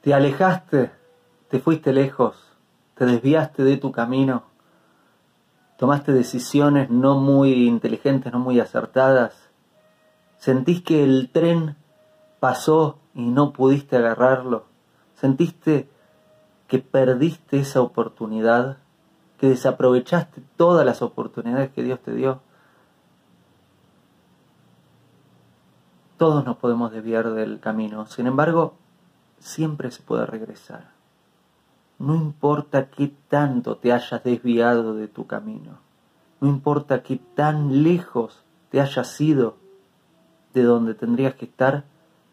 te alejaste, te fuiste lejos, te desviaste de tu camino, tomaste decisiones no muy inteligentes, no muy acertadas, sentís que el tren pasó y no pudiste agarrarlo, sentiste que perdiste esa oportunidad, que desaprovechaste todas las oportunidades que Dios te dio. Todos nos podemos desviar del camino, sin embargo, siempre se puede regresar. No importa qué tanto te hayas desviado de tu camino, no importa qué tan lejos te hayas ido de donde tendrías que estar,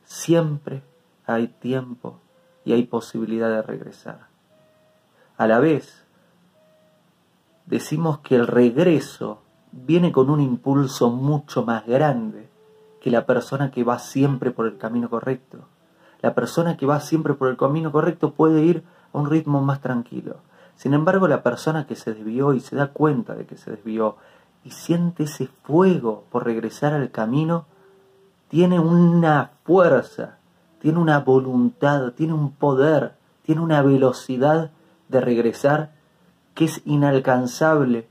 siempre hay tiempo y hay posibilidad de regresar. A la vez, decimos que el regreso viene con un impulso mucho más grande que la persona que va siempre por el camino correcto. La persona que va siempre por el camino correcto puede ir a un ritmo más tranquilo. Sin embargo, la persona que se desvió y se da cuenta de que se desvió y siente ese fuego por regresar al camino, tiene una fuerza, tiene una voluntad, tiene un poder, tiene una velocidad de regresar que es inalcanzable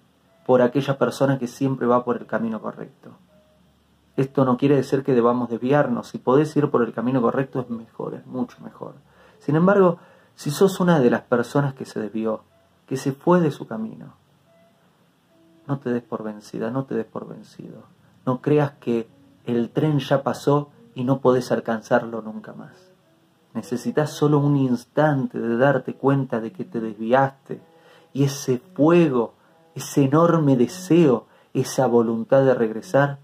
por aquella persona que siempre va por el camino correcto. Esto no quiere decir que debamos desviarnos. Si podés ir por el camino correcto es mejor, es mucho mejor. Sin embargo, si sos una de las personas que se desvió, que se fue de su camino, no te des por vencida, no te des por vencido. No creas que el tren ya pasó y no podés alcanzarlo nunca más. Necesitas solo un instante de darte cuenta de que te desviaste y ese fuego, ese enorme deseo, esa voluntad de regresar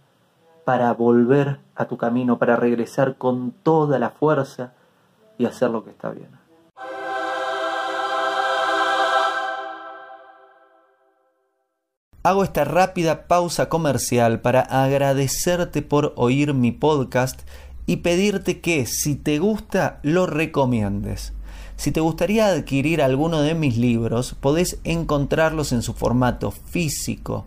para volver a tu camino, para regresar con toda la fuerza y hacer lo que está bien. Hago esta rápida pausa comercial para agradecerte por oír mi podcast y pedirte que si te gusta lo recomiendes. Si te gustaría adquirir alguno de mis libros, podés encontrarlos en su formato físico